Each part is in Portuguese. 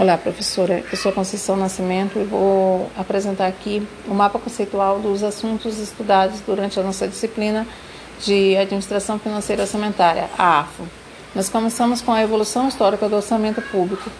Olá, professora. Eu sou Conceição Nascimento e vou apresentar aqui o mapa conceitual dos assuntos estudados durante a nossa disciplina de Administração Financeira Orçamentária, a AFO. Nós começamos com a evolução histórica do orçamento público,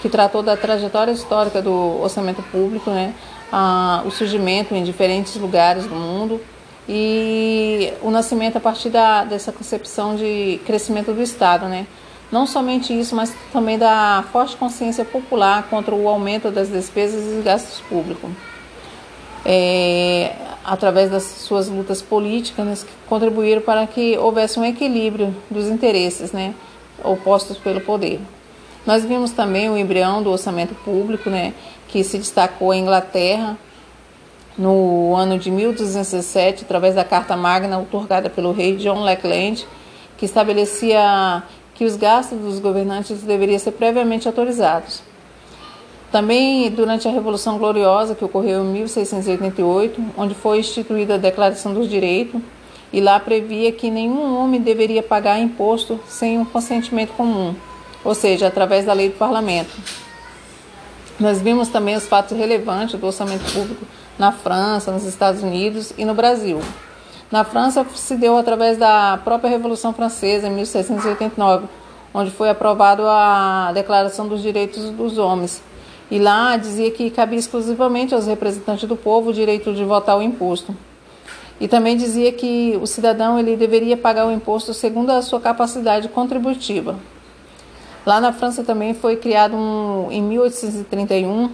que tratou da trajetória histórica do orçamento público, né, a, o surgimento em diferentes lugares do mundo e o nascimento a partir da, dessa concepção de crescimento do Estado, né, não somente isso, mas também da forte consciência popular contra o aumento das despesas e gastos públicos. É, através das suas lutas políticas, que contribuíram para que houvesse um equilíbrio dos interesses né, opostos pelo poder. Nós vimos também o embrião do orçamento público, né, que se destacou em Inglaterra no ano de 1217, através da Carta Magna, otorgada pelo rei John Lackland, que estabelecia que os gastos dos governantes deveriam ser previamente autorizados. Também durante a Revolução Gloriosa, que ocorreu em 1688, onde foi instituída a Declaração dos Direitos, e lá previa que nenhum homem deveria pagar imposto sem um consentimento comum, ou seja, através da lei do parlamento. Nós vimos também os fatos relevantes do orçamento público na França, nos Estados Unidos e no Brasil. Na França se deu através da própria Revolução Francesa, em 1689, onde foi aprovada a Declaração dos Direitos dos Homens. E lá dizia que cabia exclusivamente aos representantes do povo o direito de votar o imposto. E também dizia que o cidadão ele deveria pagar o imposto segundo a sua capacidade contributiva. Lá na França também foi criado um, em 1831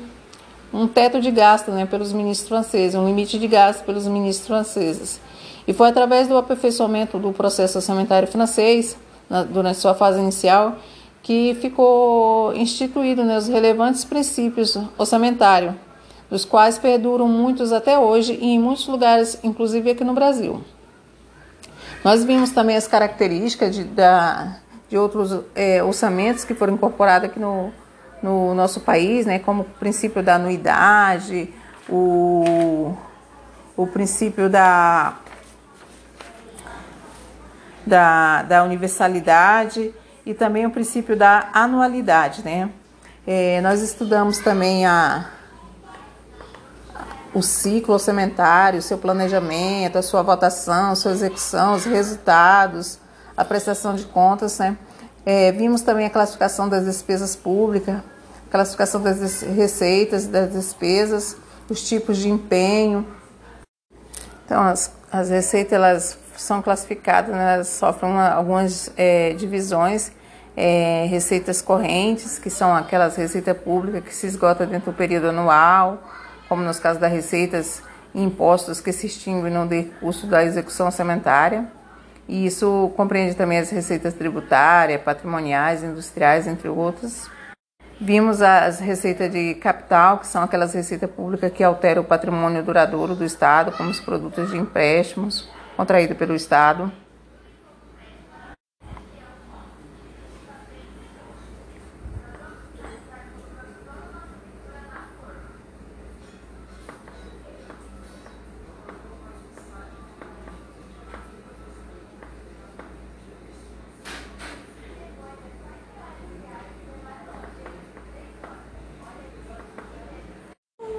um teto de gasto né, pelos ministros franceses, um limite de gasto pelos ministros franceses. E foi através do aperfeiçoamento do processo orçamentário francês, na, durante sua fase inicial, que ficou instituído né, os relevantes princípios orçamentários, dos quais perduram muitos até hoje e em muitos lugares, inclusive aqui no Brasil. Nós vimos também as características de, da, de outros é, orçamentos que foram incorporados aqui no, no nosso país, né, como o princípio da anuidade, o, o princípio da da, da universalidade e também o princípio da anualidade, né? É, nós estudamos também a, o ciclo orçamentário, seu planejamento, a sua votação, sua execução, os resultados, a prestação de contas, né? É, vimos também a classificação das despesas públicas, classificação das receitas, das despesas, os tipos de empenho. Então, as, as receitas elas são classificadas, né, sofrem uma, algumas é, divisões, é, receitas correntes, que são aquelas receitas públicas que se esgotam dentro do período anual, como nos casos das receitas e impostos que se extinguem no decurso da execução orçamentária. E isso compreende também as receitas tributárias, patrimoniais, industriais, entre outras. Vimos as receitas de capital, que são aquelas receitas públicas que alteram o patrimônio duradouro do Estado, como os produtos de empréstimos, contraído pelo Estado.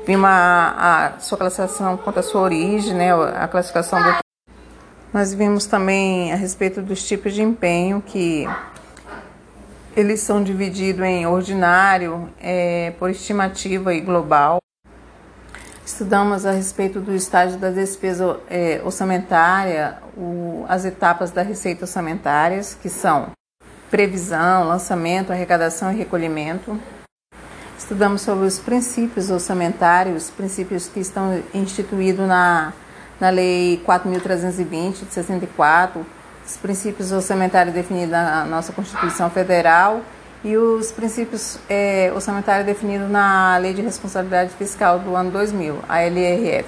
Vimos a, a sua classificação quanto à sua origem, né, a classificação do nós vimos também a respeito dos tipos de empenho que eles são divididos em ordinário, é, por estimativa e global. Estudamos a respeito do estágio da despesa é, orçamentária, o, as etapas da receita orçamentárias, que são previsão, lançamento, arrecadação e recolhimento. Estudamos sobre os princípios orçamentários, princípios que estão instituídos na na Lei 4.320 de 64, os princípios orçamentários definidos na nossa Constituição Federal e os princípios é, orçamentários definidos na Lei de Responsabilidade Fiscal do ano 2000, a LRF.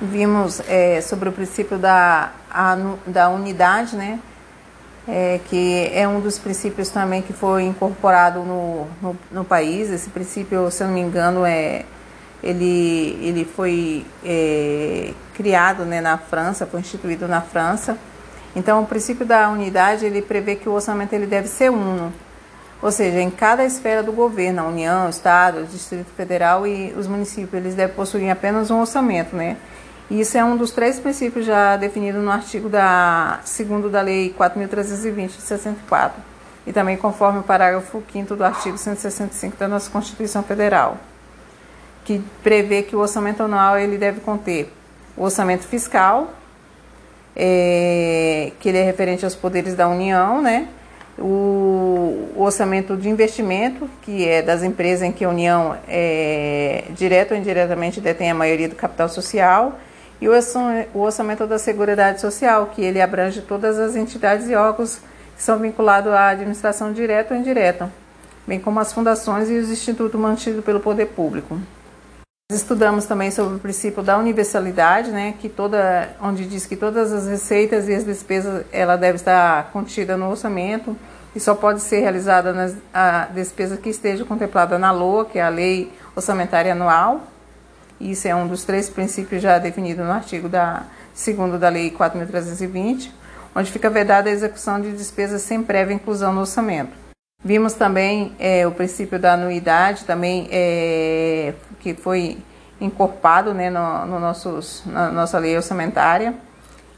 Vimos é, sobre o princípio da, a, da unidade, né? É, que é um dos princípios também que foi incorporado no, no, no país. Esse princípio, se eu não me engano, é ele, ele foi é, criado né, na França, foi instituído na França. Então, o princípio da unidade ele prevê que o orçamento ele deve ser uno, Ou seja, em cada esfera do governo, a União, o Estado, o Distrito Federal e os municípios, eles devem possuir apenas um orçamento, né? E isso é um dos três princípios já definidos no artigo da segundo da Lei 4.320 de 64 e também conforme o parágrafo 5 do artigo 165 da nossa Constituição Federal, que prevê que o orçamento anual ele deve conter o orçamento fiscal, é, que ele é referente aos poderes da União, né? O, o, orçamento de investimento, que é das empresas em que a União, é, direto ou indiretamente, detém a maioria do capital social, e o orçamento da Seguridade Social, que ele abrange todas as entidades e órgãos que são vinculados à administração direta ou indireta, bem como as fundações e os institutos mantidos pelo poder público. Estudamos também sobre o princípio da universalidade, né, que toda, onde diz que todas as receitas e as despesas ela deve estar contida no orçamento e só pode ser realizada nas, a despesa que esteja contemplada na LOA, que é a Lei Orçamentária Anual. Isso é um dos três princípios já definidos no artigo da segundo da Lei 4.320, onde fica vedada a execução de despesas sem prévia inclusão no orçamento. Vimos também é, o princípio da anuidade, também é, que foi encorpado né, no, no nossos, na nossa lei orçamentária.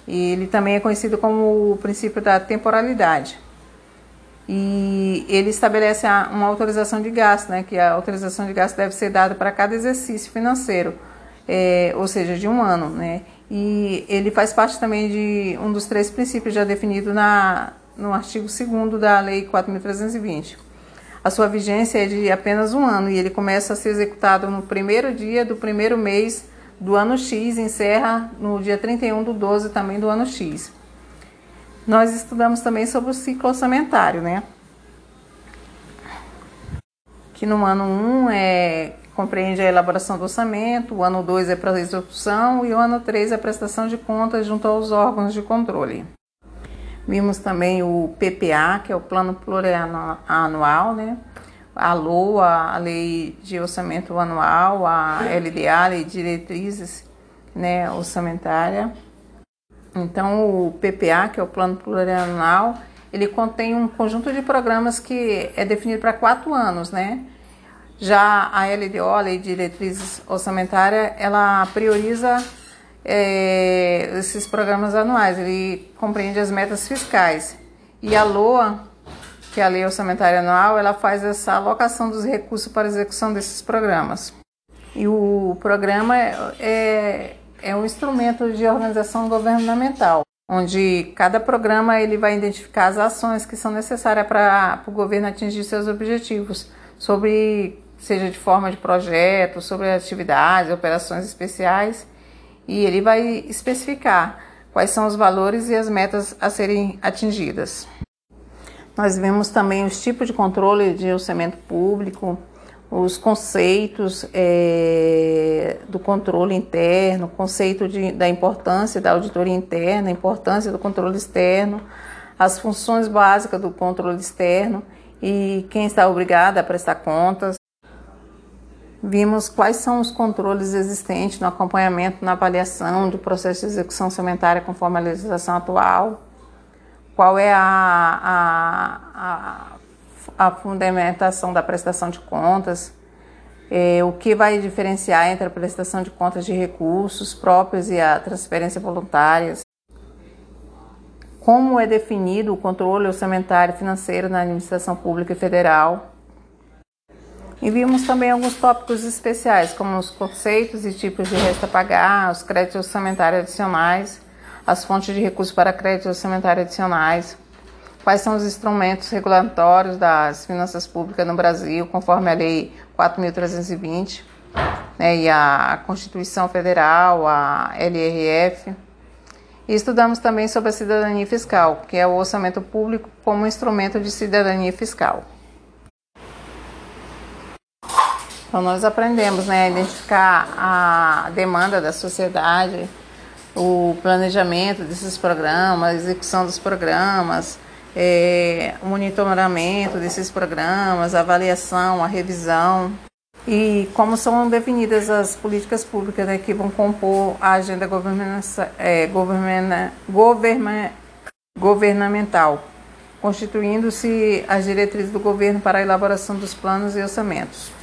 E ele também é conhecido como o princípio da temporalidade. E ele estabelece uma autorização de gasto, né, que a autorização de gasto deve ser dada para cada exercício financeiro, é, ou seja, de um ano. Né, e ele faz parte também de um dos três princípios já definido na, no artigo 2 da Lei 4.320. A sua vigência é de apenas um ano e ele começa a ser executado no primeiro dia do primeiro mês do ano X encerra no dia 31 do 12 também do ano X. Nós estudamos também sobre o ciclo orçamentário, né? Que no ano 1 é, compreende a elaboração do orçamento, o ano 2 é para a execução e o ano 3 é a prestação de contas junto aos órgãos de controle. Vimos também o PPA, que é o Plano Plurianual, né? a LOA, a Lei de Orçamento Anual, a LDA, a Lei de Diretrizes né, Orçamentária. Então, o PPA, que é o Plano Plurianual, ele contém um conjunto de programas que é definido para quatro anos, né? Já a LDO, a Lei de Diretrizes Orçamentária, ela prioriza é, esses programas anuais. Ele compreende as metas fiscais. E a LOA, que é a Lei Orçamentária Anual, ela faz essa alocação dos recursos para execução desses programas. E o programa é, é um instrumento de organização governamental, onde cada programa ele vai identificar as ações que são necessárias para o governo atingir seus objetivos, sobre seja de forma de projeto, sobre atividades, operações especiais e ele vai especificar quais são os valores e as metas a serem atingidas. Nós vemos também os tipos de controle de orçamento público, os conceitos é, do controle interno, conceito de, da importância da auditoria interna, importância do controle externo, as funções básicas do controle externo e quem está obrigado a prestar contas. Vimos quais são os controles existentes no acompanhamento, na avaliação do processo de execução orçamentária conforme a legislação atual, qual é a, a, a, a fundamentação da prestação de contas, é, o que vai diferenciar entre a prestação de contas de recursos próprios e a transferência voluntárias, como é definido o controle orçamentário financeiro na administração pública e federal e vimos também alguns tópicos especiais, como os conceitos e tipos de resta pagar, os créditos orçamentários adicionais, as fontes de recursos para créditos orçamentários adicionais, quais são os instrumentos regulatórios das finanças públicas no Brasil, conforme a Lei 4.320 né, e a Constituição Federal, a LRF. E estudamos também sobre a cidadania fiscal, que é o orçamento público como instrumento de cidadania fiscal. Então nós aprendemos né, a identificar a demanda da sociedade, o planejamento desses programas, a execução dos programas, é, o monitoramento desses programas, a avaliação, a revisão e como são definidas as políticas públicas né, que vão compor a agenda é, governamental constituindo-se as diretrizes do governo para a elaboração dos planos e orçamentos.